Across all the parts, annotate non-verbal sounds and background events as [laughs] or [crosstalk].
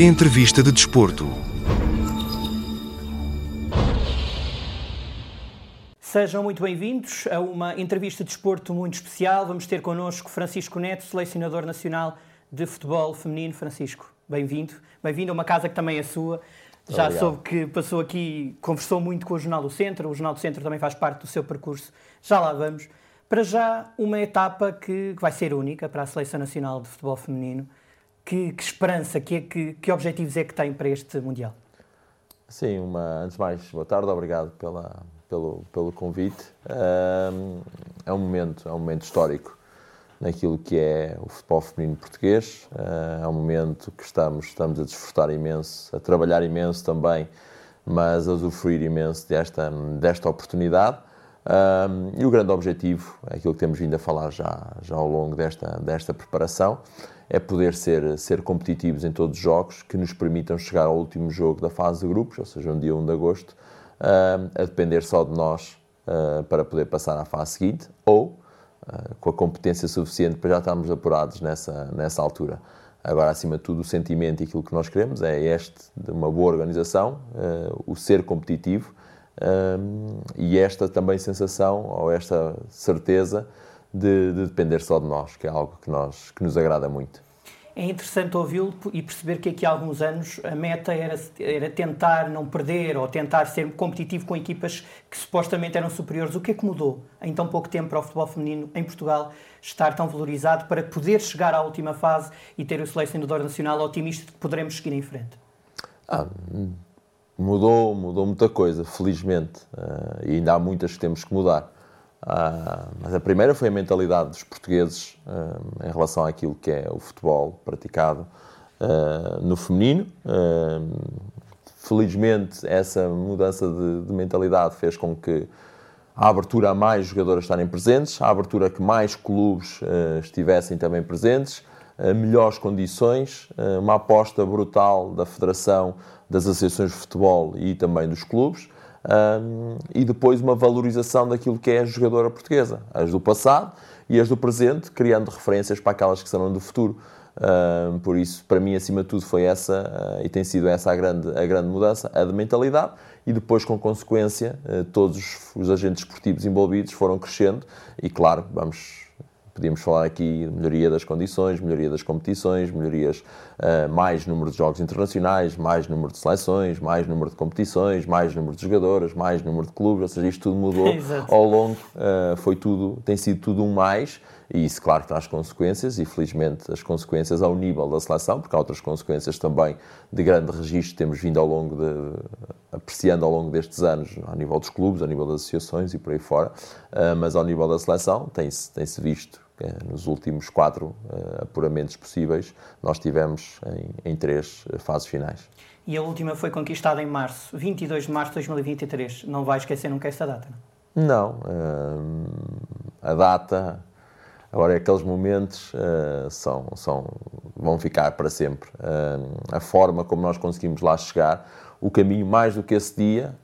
Entrevista de Desporto. Sejam muito bem-vindos a uma entrevista de desporto muito especial. Vamos ter connosco Francisco Neto, selecionador nacional de futebol feminino. Francisco, bem-vindo. Bem-vindo a uma casa que também é sua. Já Obrigado. soube que passou aqui, conversou muito com o Jornal do Centro. O Jornal do Centro também faz parte do seu percurso. Já lá vamos. Para já, uma etapa que vai ser única para a Seleção Nacional de Futebol Feminino. Que, que esperança, que, que, que objetivos é que tem para este Mundial? Sim, uma, antes de mais, boa tarde, obrigado pela, pelo, pelo convite. é um momento, é um momento histórico naquilo que é o futebol feminino português. é um momento que estamos, estamos a desfrutar imenso, a trabalhar imenso também, mas a usufruir imenso desta, desta oportunidade. e o grande objetivo, é aquilo que temos vindo a falar já, já ao longo desta, desta preparação, é poder ser, ser competitivos em todos os jogos que nos permitam chegar ao último jogo da fase de grupos, ou seja, no dia 1 de agosto, uh, a depender só de nós uh, para poder passar à fase seguinte, ou uh, com a competência suficiente para já estarmos apurados nessa, nessa altura. Agora, acima de tudo, o sentimento e aquilo que nós queremos é este de uma boa organização, o ser competitivo e esta também sensação, ou esta certeza, de, de, depender só de nós, que é algo que, nós, que nos agrada muito. É interessante ouvi-lo e perceber que aqui há alguns anos a meta era, era tentar não perder ou tentar ser competitivo com equipas que supostamente eram superiores. O que é que mudou em tão pouco tempo para o futebol feminino em Portugal estar tão valorizado para poder chegar à última fase e ter o selecionador nacional otimista de que poderemos seguir em frente? Ah, mudou, mudou muita coisa, felizmente. Uh, e ainda há muitas que temos que mudar. Uh, mas a primeira foi a mentalidade dos portugueses uh, em relação àquilo que é o futebol praticado uh, no feminino. felizmente, essa mudança de, de, mentalidade fez com que a abertura a mais jogadoras estarem presentes, a abertura a que mais clubes estivessem também presentes, melhores condições, uma aposta brutal da Federação, das associações de futebol e também dos clubes um, e depois uma valorização daquilo que é a jogadora portuguesa, as do passado e as do presente, criando referências para aquelas que serão do futuro. Um, por isso, para mim, acima de tudo, foi essa uh, e tem sido essa a grande, a grande mudança, a de mentalidade, e depois, com consequência, uh, todos os, agentes esportivos envolvidos foram crescendo, e claro, vamos Podíamos falar aqui de melhoria das condições, melhoria das competições, melhorias, uh, mais número de jogos internacionais, mais número de seleções, mais número de competições, mais número de jogadoras, mais número de clubes, ou seja, isto tudo mudou [laughs] ao longo, uh, foi tudo, tem sido tudo um mais, e isso, claro, traz consequências, e felizmente as consequências ao nível da seleção, porque há outras consequências também de grande registro, temos vindo ao longo de, apreciando ao longo destes anos, ao nível dos clubes, ao nível das associações e por aí fora, uh, mas ao nível da seleção tem-se tem -se visto nos últimos quatro uh, apuramentos possíveis, nós tivemos em, em, três fases finais. E a última foi conquistada em março, 22 de março de 2023. Não vai esquecer nunca esta data, não? Não. Uh, a data, agora, aqueles momentos uh, são, são, vão ficar para sempre. a forma como nós conseguimos lá chegar, o caminho mais do que esse dia,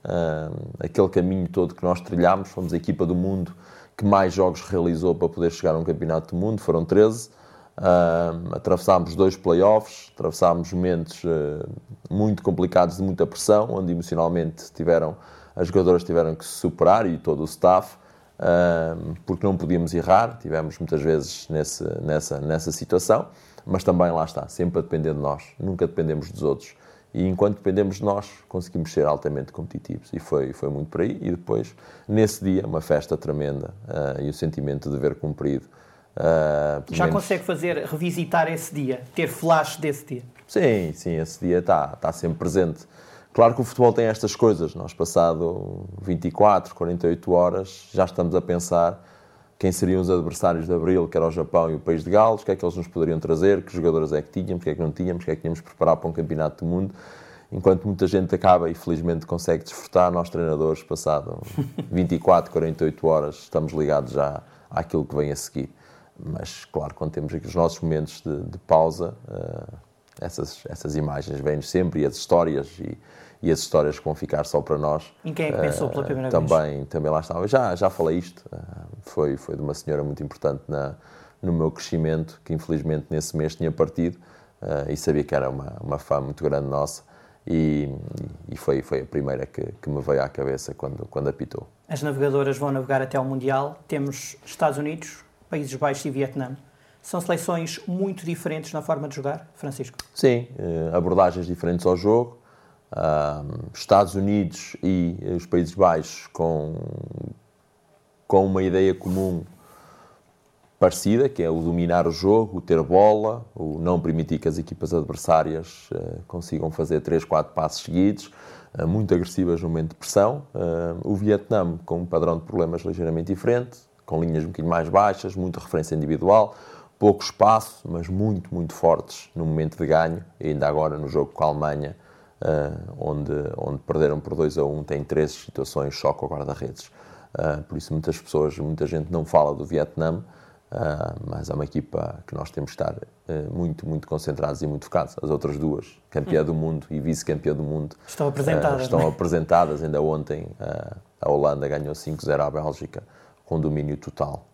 aquele caminho todo que nós trilhámos, fomos a equipa do mundo que mais jogos realizou para poder chegar a um campeonato do mundo, foram 13. Uh, atravessámos dois playoffs, atravessámos momentos uh, muito complicados de muita pressão, onde emocionalmente tiveram, as jogadoras tiveram que se superar e todo o staff, uh, porque não podíamos errar, tivemos muitas vezes nesse, nessa, nessa situação, mas também lá está, sempre a depender de nós, nunca dependemos dos outros. E enquanto dependemos de nós, conseguimos ser altamente competitivos. E foi, foi muito por aí. E depois, nesse dia, uma festa tremenda uh, e o sentimento de ver cumprido. Uh, Já menos... consegue fazer, revisitar esse dia, ter flash desse dia? Sim, sim, esse dia está, está sempre presente. Claro que o futebol tem estas coisas. Nós, passado 24, 48 horas, já estamos a pensar quem seriam os adversários de Abril, que era o Japão e o País de Gales, o que é que eles nos poderiam trazer, que jogadores é que tínhamos, o que é que não tínhamos, o que é que tínhamos preparar para um campeonato do mundo. Enquanto muita gente acaba e felizmente consegue desfrutar, nós treinadores, passado [laughs] 24, 48 horas, estamos ligados já àquilo que vem a seguir. Mas, claro, quando temos aqui os nossos momentos de, de pausa, uh, essas, essas imagens vêm-nos sempre e as histórias e, e as histórias que vão ficar só para nós. Em quem é que pensou pela primeira também, vez? Também lá estava. Já, já falei isto. Uh, foi, foi de uma senhora muito importante na, no meu crescimento, que infelizmente nesse mês tinha partido. uh, e sabia que era uma, uma fã muito grande nossa e, e foi, foi a primeira que, que me veio à cabeça quando, quando apitou. As navegadoras vão navegar até ao Mundial. Temos Estados Unidos, Países Baixos e Vietnã. São seleções muito diferentes na forma de jogar, Francisco? Sim, uh, abordagens diferentes ao jogo. Uh, Estados Unidos e os Países Baixos com, com uma ideia comum parecida, que é o dominar o jogo, o ter bola, o não permitir que as equipas adversárias uh, consigam fazer 3, 4 passos seguidos, uh, muito agressivas no momento de pressão. Uh, o Vietnã com um padrão de problemas ligeiramente diferente, com linhas um bocadinho mais baixas, muita referência individual, pouco espaço, mas muito, muito fortes no momento de ganho, e ainda agora no jogo com a Alemanha, onde, onde perderam por 2 a 1, tem três situações só com o guarda-redes. Por isso muitas pessoas, muita gente não fala do Vietnã, Uh, mas é uma equipa que nós temos que estar uh, muito, muito concentrados e muito focados. As outras duas, campeã hum. do mundo e vice-campeã do mundo, estão apresentadas. Estão é? apresentadas. Ainda ontem a Holanda ganhou 5-0 à Bélgica com domínio total.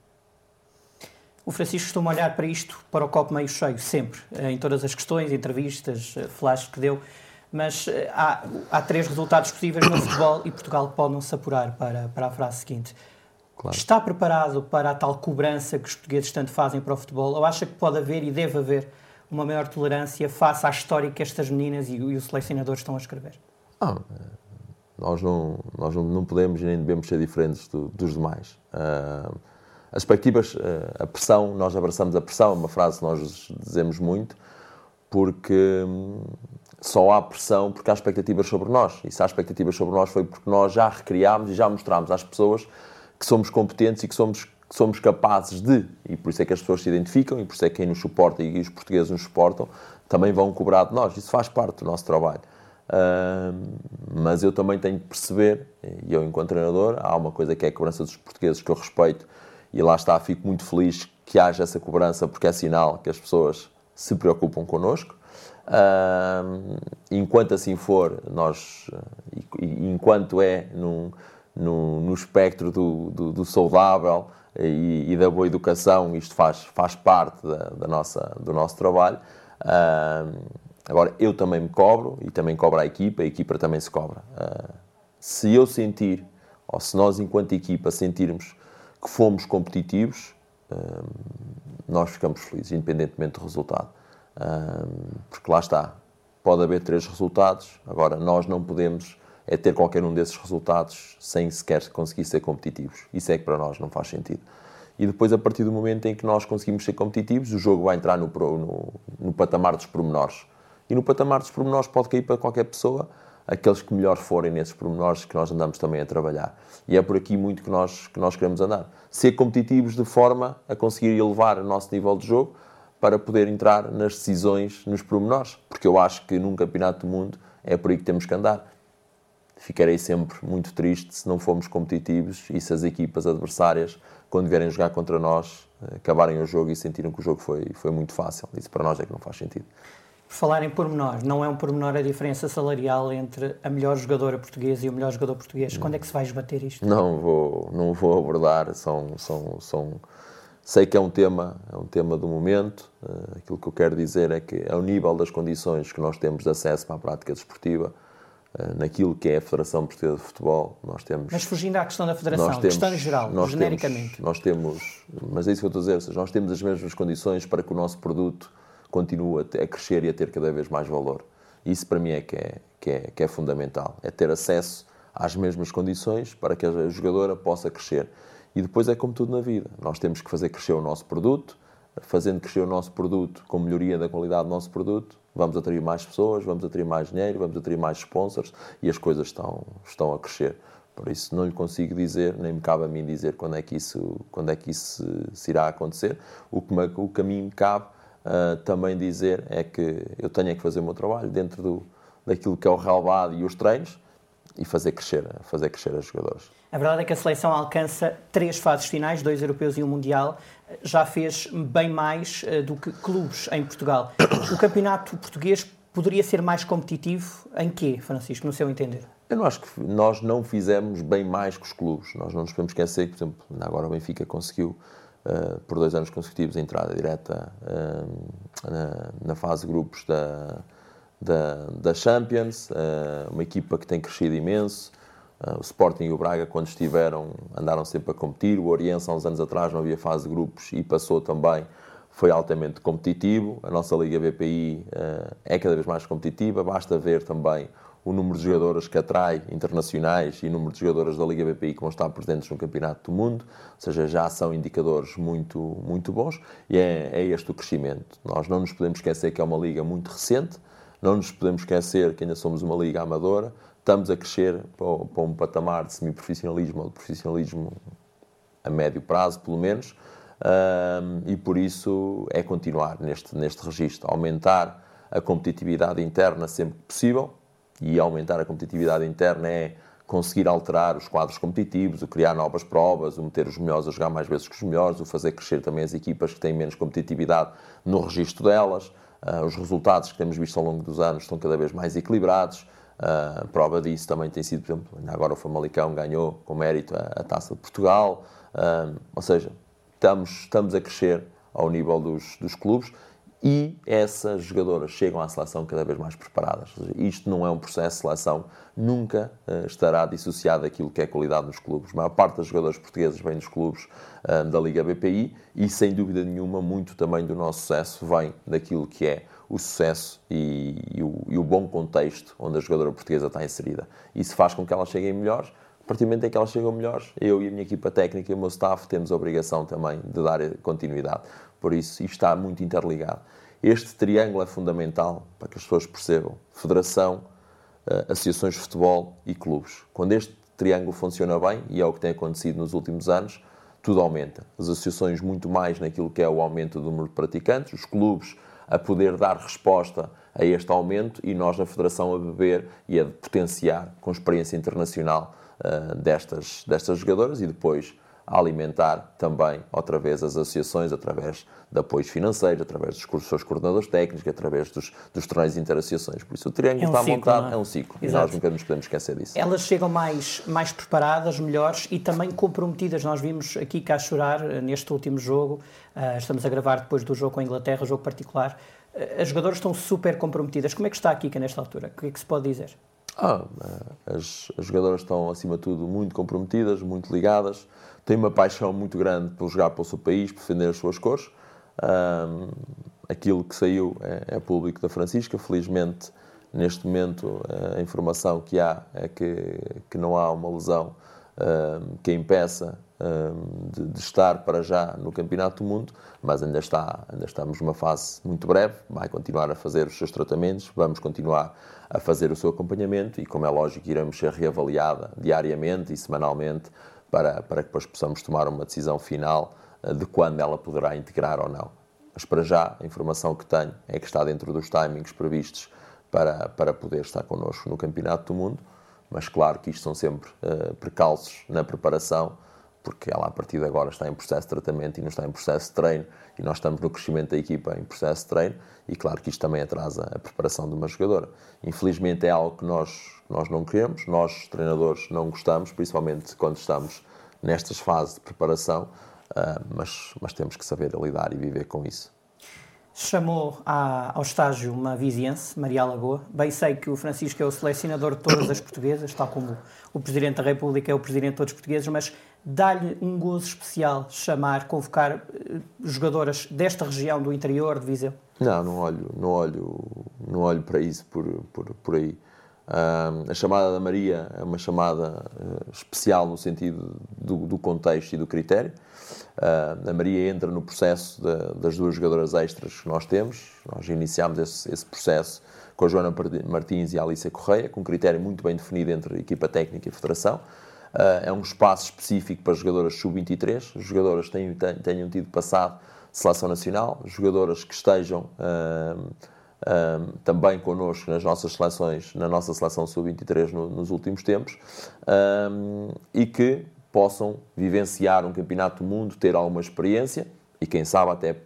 O Francisco costuma olhar para isto, para o copo meio cheio, sempre, em todas as questões, entrevistas, flashes que deu. Mas há, há três resultados possíveis no futebol e Portugal pode não se apurar para, para a frase seguinte. Claro. Está preparado para a tal cobrança que os portugueses tanto fazem para o futebol? Ou acha que pode haver e deve haver uma maior tolerância face à história que estas meninas e, e os selecionadores estão a escrever? Ah, nós não, nós não podemos nem devemos ser diferentes do, dos demais. Uh, as expectativas, uh, a pressão, nós abraçamos a pressão, é uma frase que nós dizemos muito, porque só há pressão porque há expectativas sobre nós. E se há expectativas sobre nós foi porque nós já recriámos e já mostramos às pessoas que somos competentes e que somos, que somos capazes de, e por isso é que as pessoas se identificam, e por isso é que quem nos suporta e os portugueses nos suportam, também vão cobrar de nós. Isso faz parte do nosso trabalho. Uh, mas eu também tenho de perceber, e eu enquanto treinador, há uma coisa que é a cobrança dos portugueses que eu respeito, e lá está, fico muito feliz que haja essa cobrança, porque é sinal que as pessoas se preocupam connosco. Enquanto assim for, nós, e, enquanto é num, no, no espectro do, do, do saudável e, e, da boa educação, isto faz, faz parte da, da nossa, do nosso trabalho. Uh, agora, eu também me cobro e também cobro a equipa, a equipa também se cobra. Uh, se eu sentir, ou se nós, enquanto equipa, sentirmos que fomos competitivos, nós ficamos felizes, independentemente do resultado. Porque lá está, pode haver três resultados, agora nós não podemos é ter qualquer um desses resultados sem sequer conseguir ser competitivos. Isso é que para nós não faz sentido. E depois, a partir do momento em que nós conseguimos ser competitivos, o jogo vai entrar no, no, no patamar dos pormenores. E no patamar dos pormenores pode cair para qualquer pessoa aqueles que melhor forem nesses pormenores que nós andamos também a trabalhar. E é por aqui muito que nós, que nós queremos andar. Ser competitivos de forma a conseguir elevar o nosso nível de jogo para poder entrar nas decisões, nos pormenores. Porque eu acho que num campeonato do mundo é por aí que temos que andar ficarei sempre muito triste se não formos competitivos e se as equipas adversárias, quando vierem jogar contra nós, acabarem o jogo e sentiram que o jogo foi, foi muito fácil. Isso para nós é que não faz sentido. Por falar em pormenor, não é um pormenor a diferença salarial entre a melhor jogadora portuguesa e o melhor jogador português? Quando é que se vai esbater isto? Não vou, não vou abordar, são, são, são... Sei que é um tema, é um tema do momento. Uh, aquilo que eu quero dizer é que, ao nível das condições que nós temos de acesso para a prática desportiva, eh, naquilo que é a Federação Portuguesa de Futebol, nós temos... Mas fugindo à questão da Federação, temos, questão geral, nós genericamente. Temos, nós temos, mas é isso que eu estou a dizer, seja, nós temos as mesmas condições para que o nosso produto continue a, crescer e a ter cada vez mais valor. Isso para mim é que é, que é, que é fundamental, é ter acesso às mesmas condições para que a jogadora possa crescer. E depois é como tudo na vida, nós temos que fazer crescer o nosso produto, fazendo crescer o nosso produto com melhoria da qualidade do nosso produto, vamos atrair mais pessoas, vamos atrair mais dinheiro, vamos atrair mais sponsors e as coisas estão, estão a crescer. Por isso não lhe consigo dizer, nem me cabe a mim dizer quando é que isso, quando é que isso se irá acontecer. O que, me, o que a mim me cabe uh, também dizer é que eu tenho é que fazer o meu trabalho dentro do, daquilo que é o relevado e os treinos e fazer crescer, fazer crescer os jogadores. A verdade é que a seleção alcança três fases finais, dois europeus e um mundial. Já fez bem mais uh, do que clubes em Portugal. O campeonato português poderia ser mais competitivo em quê, Francisco, no seu entender? Eu não acho que nós não fizemos bem mais que os clubes. Nós não nos podemos esquecer que, por exemplo, agora o Benfica conseguiu uh, por dois anos consecutivos a entrada direta na, na, fase de grupos da, da, da Champions, uma equipa que tem crescido imenso. O Sporting e o Braga, quando estiveram, andaram sempre a competir. O Oriense, há uns anos atrás, não havia fase de grupos e passou também foi altamente competitivo. A nossa Liga BPI uh, é cada vez mais competitiva. Basta ver também o número de jogadoras que atrai internacionais e o número de jogadoras da Liga BPI que vão estar presentes no Campeonato do Mundo, ou seja, já são indicadores muito, muito bons e é, é este o crescimento. Nós não nos podemos esquecer que é uma liga muito recente, não nos podemos esquecer que ainda somos uma liga amadora, estamos a crescer para, um patamar de semiprofissionalismo ou de profissionalismo a médio prazo, pelo menos, e por isso é continuar neste, neste registro, aumentar a competitividade interna sempre que possível, e aumentar a competitividade interna é conseguir alterar os quadros competitivos, o criar novas provas, o meter os melhores a jogar mais vezes que os melhores, o fazer crescer também as equipas que têm menos competitividade no registro delas. Uh, os resultados que temos visto ao longo dos anos estão cada vez mais equilibrados. Uh, prova disso também tem sido, por exemplo, agora o Famalicão ganhou com mérito a, a Taça de Portugal. Uh, ou seja, estamos, estamos a crescer ao nível dos, dos clubes e essas jogadoras chegam à seleção cada vez mais preparadas. Isto não é um processo de seleção, nunca uh, estará dissociado daquilo que é qualidade nos clubes. A maior parte das jogadoras portuguesas vem dos clubes uh, da Liga BPI e, sem dúvida nenhuma, muito também do nosso sucesso vem daquilo que é o sucesso e, e, o, e o bom contexto onde a jogadora portuguesa está inserida. Isso faz com que elas cheguem melhores a partir do momento em que elas chegam melhores, eu e a minha equipa técnica e o meu staff temos a obrigação também de dar continuidade. Por isso, isto está muito interligado. Este triângulo é fundamental para que as pessoas percebam: federação, eh, associações de futebol e clubes. Quando este triângulo funciona bem, e é o que tem acontecido nos últimos anos, tudo aumenta. As associações, muito mais naquilo que é o aumento do número de praticantes, os clubes a poder dar resposta a este aumento e nós, na Federação, a beber e a potenciar com experiência internacional uh, destas, destas jogadoras e depois a alimentar também, outra vez, as associações através de apoios financeiros, através dos seus coordenadores técnicos, através dos, dos torneios interassociações. Por isso, o triângulo é um está ciclo, montado, é? é? um ciclo. Exato. E nós nunca nos podemos esquecer disso. Elas chegam mais, mais preparadas, melhores e também comprometidas. Nós vimos aqui cá chorar eh, neste último jogo. Uh, estamos a gravar depois do jogo com a Inglaterra, jogo particular. Uh, as jogadoras estão super comprometidas. Como é que está a Kika nesta altura? O que é que se pode dizer? Ah, as, as jogadoras estão, acima de tudo, muito comprometidas, muito ligadas tem uma paixão muito grande por jogar para o seu país, por defender as suas cores. Um, aquilo que saiu é, é, público da Francisca. Felizmente, neste momento, a informação que há é que, que não há uma lesão um, que a impeça um, de, de, estar para já no Campeonato do Mundo, mas ainda, está, ainda estamos numa fase muito breve. Vai continuar a fazer os seus tratamentos, vamos continuar a fazer o seu acompanhamento e, como é lógico, iremos ser reavaliada diariamente e semanalmente para, para que depois possamos tomar uma decisão final eh, de quando ela poderá integrar ou não. Mas para já, a informação que tenho é que está dentro dos timings previstos para, para poder estar connosco no Campeonato do Mundo, mas claro que isto são sempre uh, precalços na preparação, porque ela a partir de agora está em processo de tratamento e não está em processo de treino, e nós estamos no crescimento da equipa em processo de treino, e claro que isto também atrasa a preparação de uma jogadora. Infelizmente é algo que nós nós não queremos, nós, treinadores, não gostamos, principalmente quando estamos nestas fases de preparação, uh, mas, mas temos que saber lidar e viver com isso. Chamou ao estágio uma viziense, Maria Lagoa. Bem sei que o Francisco é o selecionador de todas as portuguesas, tal como o Presidente da República é o Presidente de todos os portugueses, mas dá-lhe um gozo especial chamar, convocar uh, jogadoras desta região do interior de Viseu? Não, não olho, não olho, não olho para isso por, por, por aí. Uh, a chamada da Maria é uma chamada uh, especial no sentido do, do, contexto e do critério. Uh, a Maria entra no processo de, das duas jogadoras extras que nós temos. Nós iniciámos esse, esse, processo com a Joana Martins e a Alicia Correia, com um critério muito bem definido entre equipa técnica e federação. Ah, é um espaço específico para jogadoras sub-23. Jogadoras tenham, tenham tido passado seleção nacional, jogadoras que estejam um, também connosco nas nossas seleções, na nossa seleção sub-23 no, nos últimos tempos, um, e que possam vivenciar um campeonato do mundo, ter alguma experiência e quem sabe até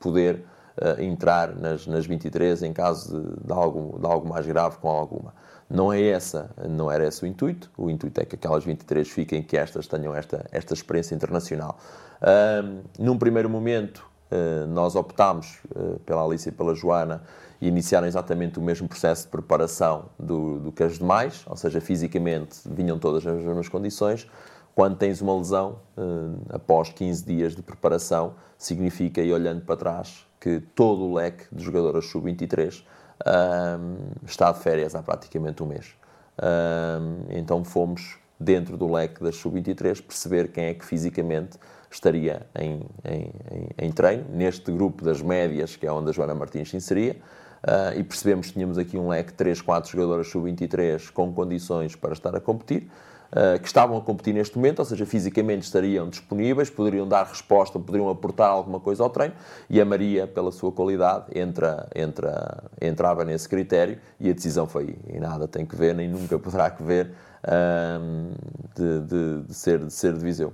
poder uh, entrar nas, nas 23 em caso de, de, algo, de algo mais grave com alguma. Não é essa, não era esse o intuito. O intuito é que aquelas 23 fiquem, que estas tenham esta, esta experiência internacional. Um, num primeiro momento, uh, nós optámos uh, pela Alice e pela Joana e iniciaram exatamente o mesmo processo de preparação do, do que as demais, ou seja, fisicamente vinham todas nas mesmas condições. Quando tens uma lesão, uh, após 15 dias de preparação, significa, e olhando para trás, que todo o leque de jogadoras sub-23 um, está de férias há praticamente um mês. Um, então fomos, dentro do leque das sub-23, perceber quem é que fisicamente estaria em, em, em, em, treino, neste grupo das médias, que é onde a Joana Martins se inseria, uh, e percebemos que tínhamos aqui um leque de 3, 4 jogadoras sub-23 com condições para estar a competir. Uh, que estavam a competir neste momento, ou seja, fisicamente estariam disponíveis, poderiam dar resposta, poderiam aportar alguma coisa ao treino, e a Maria, pela sua qualidade, entra, entra, entrava nesse critério e a decisão foi, e nada tem que ver, nem nunca poderá que ver, uh, de, de, de, ser, de ser de Viseu.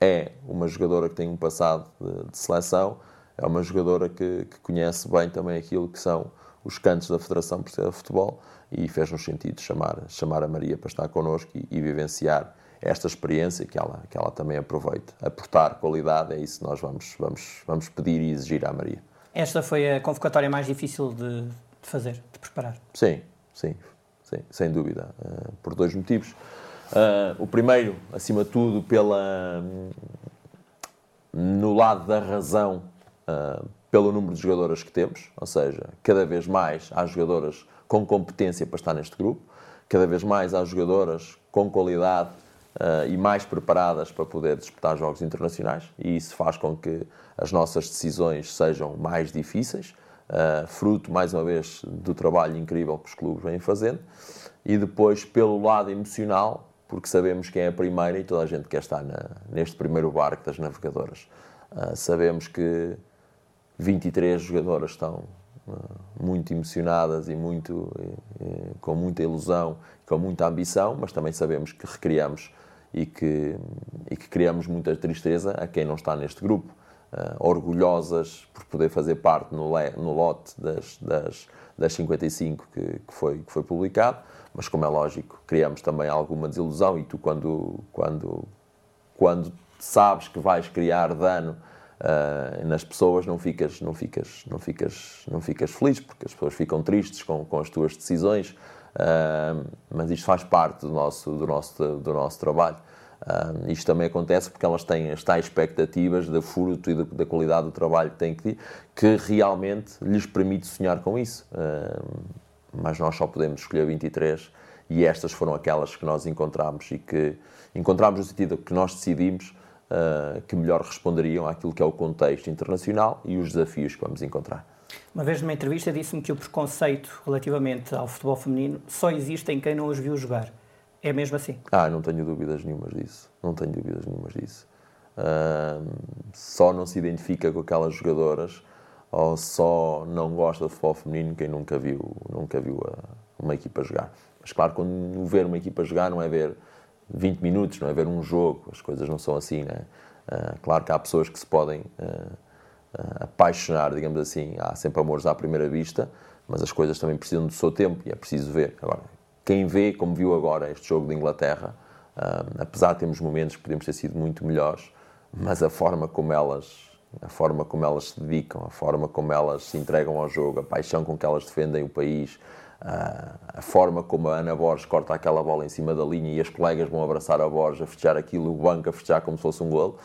É uma jogadora que tem um passado de, de seleção, é uma jogadora que, que conhece bem também aquilo que são os cantos da Federação Portuguesa de Futebol, e fez-nos sentido chamar, chamar a Maria para estar connosco e, e, vivenciar esta experiência que ela, que ela também aproveita. Aportar qualidade, é isso que nós vamos, vamos, vamos pedir e exigir à Maria. Esta foi a convocatória mais difícil de, de fazer, de preparar? Sim, sim, sim sem dúvida, uh, por dois motivos. Uh, o primeiro, acima de tudo, pela, no lado da razão, uh, pelo número de jogadoras que temos, ou seja, cada vez mais há jogadoras com competência para estar neste grupo. Cada vez mais há jogadoras com qualidade uh, e mais preparadas para poder disputar jogos internacionais e isso faz com que as nossas decisões sejam mais difíceis, uh, fruto, mais uma vez, do trabalho incrível que os clubes vêm fazendo. E depois, pelo lado emocional, porque sabemos quem é a primeira e toda a gente quer estar na, neste primeiro barco das navegadoras. Uh, sabemos que 23 jogadoras estão muito emocionadas e muito, com muita ilusão, com muita ambição, mas também sabemos que recriamos e que, e que criamos muita tristeza a quem não está neste grupo. Orgulhosas por poder fazer parte no, no lote das, das, das 55 que, que, foi, que foi publicado, mas como é lógico, criamos também alguma desilusão e tu quando, quando, quando sabes que vais criar dano uh, nas pessoas não ficas, não, ficas, não, ficas, não ficas feliz, porque as pessoas ficam tristes com, com as tuas decisões, uh, mas isto faz parte do nosso, do nosso, do nosso trabalho. Uh, isto também acontece porque elas têm as tais expectativas da fruto e da, da, qualidade do trabalho que têm que que realmente lhes permite sonhar com isso. Mas nós só podemos escolher 23 e estas foram aquelas que nós encontramos e que encontramos no sentido que nós decidimos uh, que melhor responderiam àquilo que é o contexto internacional e os desafios que vamos encontrar. Uma vez numa entrevista disse-me que o preconceito relativamente ao futebol feminino só existe em quem não os viu jogar. É mesmo assim? Ah, não tenho dúvidas nenhumas disso. Não tenho dúvidas nenhumas disso. Uh, só não se identifica com aquelas jogadoras ou só não gosta de futebol feminino quem nunca viu, nunca viu a, uma equipa jogar. Mas claro, quando ver uma equipa jogar não é ver 20 minutos, não é ver um jogo, as coisas não são assim, né? Uh, claro que há pessoas que se podem uh, uh, apaixonar, digamos assim, há sempre amores à primeira vista, mas as coisas também precisam do seu tempo e é preciso ver. Agora, quem vê, como viu agora este jogo de Inglaterra, apesar de termos momentos que podemos ter sido muito melhores, mas a forma como elas a forma como elas se dedicam, a forma como elas se entregam ao jogo, a paixão com que elas defendem o país, a forma como a Ana Borges corta aquela bola em cima da linha e as colegas vão abraçar a Borges a festejar aquilo, o banco a festejar como se fosse um golo,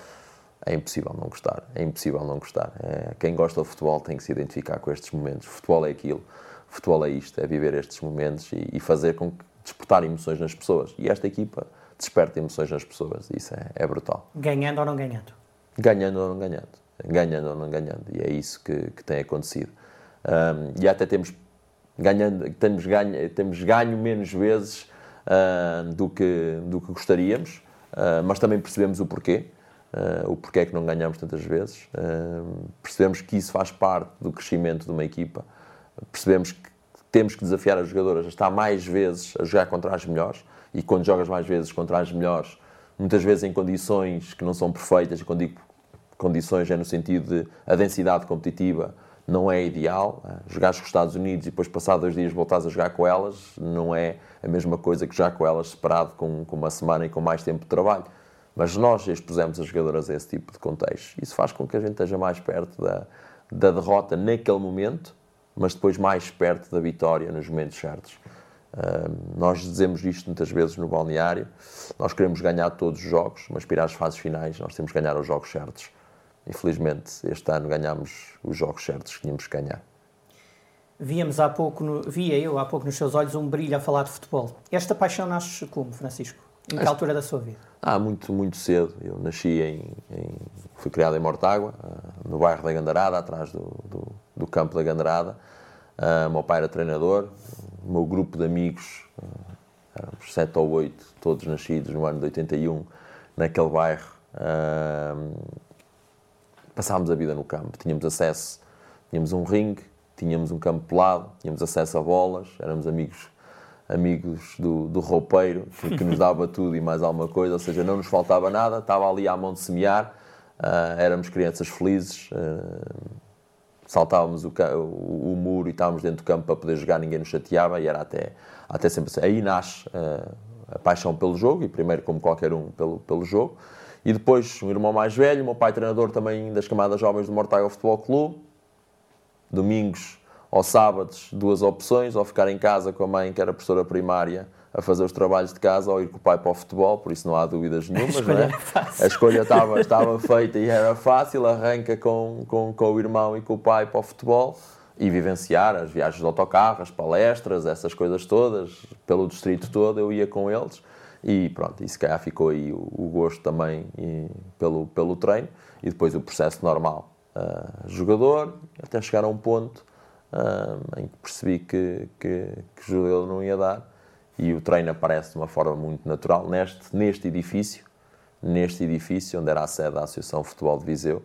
é impossível não gostar. É impossível não gostar. É, quem gosta de futebol tem que se identificar com estes momentos. Futebol é aquilo, futebol é isto, é viver estes momentos e, e fazer com que despertar emoções nas pessoas. E esta equipa desperta emoções nas pessoas. Isso é, é brutal. Ganhando ou não ganhando? Ganhando ou não ganhando. Ganhando ou não ganhando. E é isso que, que tem acontecido. Um, e até temos ganhando, temos, ganho, temos ganho menos vezes uh, do, que, do que gostaríamos, uh, mas também percebemos o porquê. Uh, o porquê é que não ganhamos tantas vezes. percebemos que isso faz parte do crescimento de uma equipa. Percebemos que temos que desafiar as jogadoras a estar mais vezes a jogar contra as melhores e quando jogas mais vezes contra as melhores, muitas vezes em condições que não são perfeitas, e quando digo condições é no sentido de a densidade competitiva não é ideal. Jogares com os Estados Unidos e depois, passar dois dias, voltares a jogar com elas, não é a mesma coisa que jogar com elas separado com, com uma semana e com mais tempo de trabalho. Mas nós expusemos as jogadoras a esse tipo de contexto. Isso faz com que a gente esteja mais perto da, da derrota naquele momento, mas depois mais perto da vitória nos momentos certos. Uh, nós dizemos isto muitas vezes no balneário. Nós queremos ganhar todos os jogos, mas para às fases finais nós temos que ganhar os jogos certos. Infelizmente, este ano ganhámos os jogos certos que tínhamos que ganhar. Víamos há pouco, no, via eu há pouco nos seus olhos um brilho a falar de futebol. Esta paixão nasce como, Francisco? Em que altura da sua vida? Ah, muito, muito cedo. Eu nasci em, em fui criado em Mortágua, ah, no bairro da Gandarada, atrás do, do, do campo da Gandarada. Uh, meu pai era treinador, o meu grupo de amigos, uh, éramos sete ou oito, todos nascidos no ano de 81, naquele bairro. Uh, passávamos a vida no campo, tínhamos acesso, tínhamos um ringue, tínhamos um campo pelado, tínhamos acesso a bolas, éramos amigos amigos do, do roupeiro, que nos dava tudo e mais alguma coisa, ou seja, não nos faltava nada, estava ali à mão de semear, uh, éramos crianças felizes, uh, saltávamos o, o, o, muro e estávamos dentro do campo para poder jogar, ninguém nos chateava e era até, até sempre assim. Aí nasce uh, a paixão pelo jogo, e primeiro, como qualquer um, pelo, pelo jogo, e depois um irmão mais velho, meu pai treinador também das camadas jovens do Mortágua Futebol Clube, domingos ou sábados, duas opções, ou ficar em casa com a mãe, que era professora primária, a fazer os trabalhos de casa, ou ir com o pai para o futebol, por isso não há dúvidas [laughs] nenhumas, a é? a escolha estava, [laughs] estava feita e era fácil, arranca com, com, com o irmão e com o pai para o futebol e vivenciar as viagens de autocarro, as palestras, essas coisas todas, pelo distrito todo, eu ia com eles e pronto, e se calhar ficou aí o, gosto também e, pelo, pelo treino e depois o processo normal. Uh, jogador, até chegar a um ponto uh, em que percebi que, que, que judeu não ia dar e o treino aparece de uma forma muito natural neste, neste edifício, neste edifício onde era a sede da Associação Futebol de Viseu.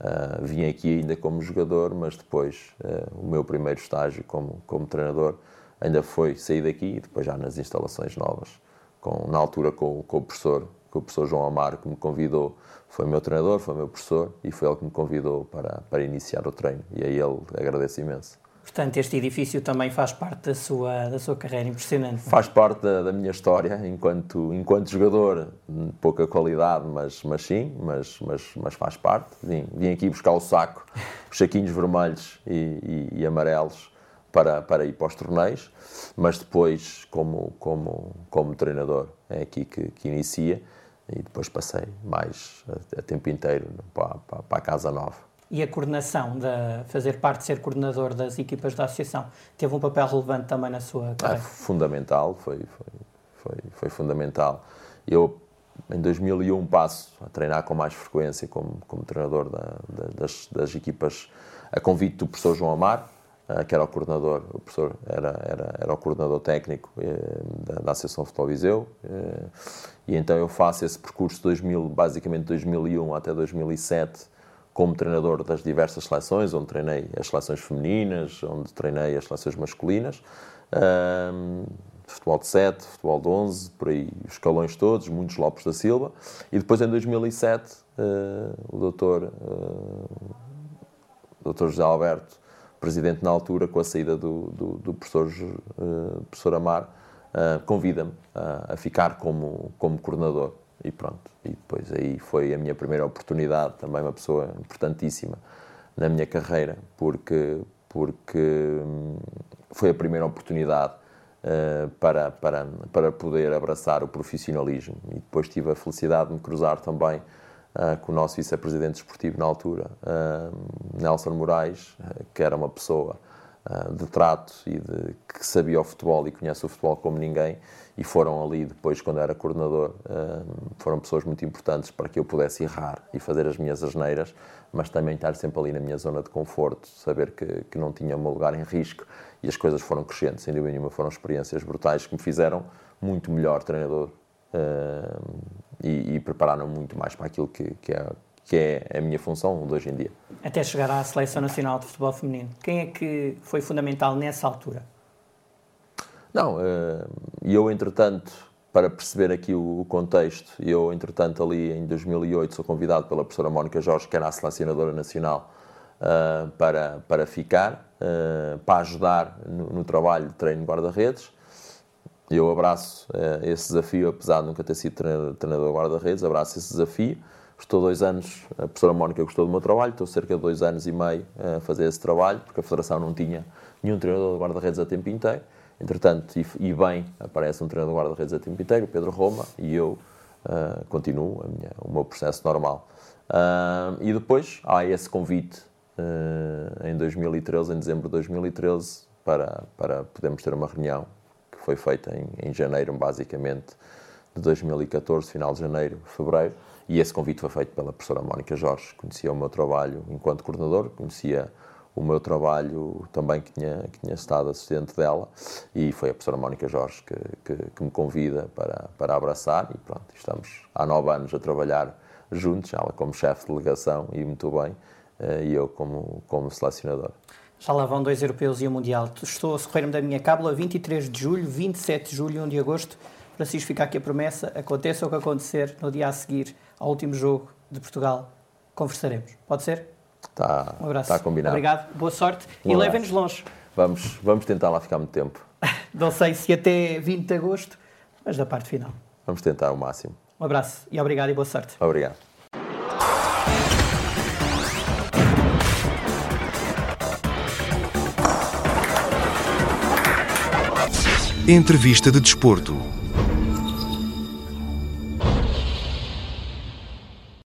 Uh, vim aqui ainda como jogador, mas depois uh, o meu primeiro estágio como, como treinador ainda foi sair daqui e depois já nas instalações novas, com, na altura com, com o professor com o professor João Amaro que me convidou, foi meu treinador, foi meu professor e foi ele que me convidou para, para iniciar o treino e a ele agradeço imenso. Portanto, este edifício também faz parte da sua, da sua carreira, impressionante. Faz parte da, da minha história enquanto, enquanto jogador, pouca qualidade, mas, mas sim, mas, mas, mas faz parte. Vim, vim aqui buscar o saco, os saquinhos vermelhos e, e, e amarelos para, para ir para os torneios, mas depois, como, como, como treinador, é aqui que, que inicia e depois passei mais a, a tempo inteiro para, para, para a Casa Nova e a coordenação, de fazer parte de ser coordenador das equipas da associação, teve um papel relevante também na sua ah, carreira? Ah, fundamental, foi, foi, foi, foi, fundamental. Eu, em 2001, passo a treinar com mais frequência como, como treinador da, da, das, das equipas a convite do professor João Amar, que era o coordenador, o professor era, era, era o coordenador técnico eh, da, da Associação Futebol Viseu, eh, e então eu faço esse percurso de 2000, basicamente 2001 até 2007, como treinador das diversas seleções, onde treinei as seleções femininas, onde treinei as seleções masculinas, um, futebol de 7, futebol de 11, por aí, os escalões todos, muitos Lopes da Silva. E depois, em 2007, uh, ah, o doutor, uh, doutor José Alberto, presidente na altura, com a saída do, do, do professor, uh, professor Amar, uh, convida-me a ficar como, como coordenador e pronto. E depois aí foi a minha primeira oportunidade, também uma pessoa importantíssima na minha carreira, porque, porque hum, foi a primeira oportunidade uh, para, para, para poder abraçar o profissionalismo. E depois tive a felicidade de me cruzar também uh, com o nosso vice-presidente esportivo na altura, uh, Nelson Moraes, que era uma pessoa de trato e de, que sabia o futebol e conhece o futebol como ninguém e foram ali depois quando era coordenador foram pessoas muito importantes para que eu pudesse errar e fazer as minhas asneiras mas também estar sempre ali na minha zona de conforto saber que, que não tinha o meu lugar em risco. E as coisas foram crescendo sem dúvida nenhuma foram experiências brutais que me fizeram muito melhor treinador e, e prepararam muito mais para aquilo que, que é que é a minha função de hoje em dia. Até chegar à Seleção Nacional de Futebol Feminino. Quem é que foi fundamental nessa altura? Não, e eu, entretanto, para perceber aqui o contexto, eu, entretanto, ali em 2008, sou convidado pela professora Mónica Jorge, que era a selecionadora nacional uh, para, para ficar, uh, para ajudar no, no, trabalho de treino de guarda-redes. Eu abraço uh, esse desafio, apesar de nunca ter sido treinador, treinador de guarda-redes, abraço esse desafio. Estou dois anos, a professora Mónica gostou do meu trabalho, estou cerca de dois anos e meio a fazer esse trabalho, porque a Federação não tinha nenhum treinador de guarda-redes a tempo inteiro. Entretanto, e, e, bem, aparece um treinador de guarda-redes a tempo inteiro, Pedro Roma, e eu uh, continuo minha, o meu processo normal. Uh, e depois há esse convite uh, em 2013, em dezembro de 2013, para, para podermos ter uma reunião foi feita em, em janeiro, basicamente, de 2014, final de janeiro, fevereiro, e esse convite foi feito pela professora Mónica Jorge, conhecia o meu trabalho enquanto coordenador, conhecia o meu trabalho também que tinha, que tinha estado assistente dela e foi a professora Mónica Jorge que, que, que, me convida para, para abraçar e pronto, estamos há nove anos a trabalhar juntos, ela como chefe de delegação e muito bem, eh, e eu como, como selecionador. Já lá vão dois europeus e um mundial. Estou a socorrer-me da minha cábula 23 de julho, 27 de julho e 1 de agosto. Francisco, fica aqui a promessa, aconteça o que acontecer no dia a seguir ao último jogo de Portugal, conversaremos. Pode ser? Está, um abraço. Está combinado. Obrigado, boa sorte um e levem-nos longe. Vamos, vamos tentar lá ficar muito tempo. [laughs] Não sei se até 20 de agosto, mas da parte final. Vamos tentar o máximo. Um abraço e obrigado e boa sorte. Obrigado. Entrevista de Desporto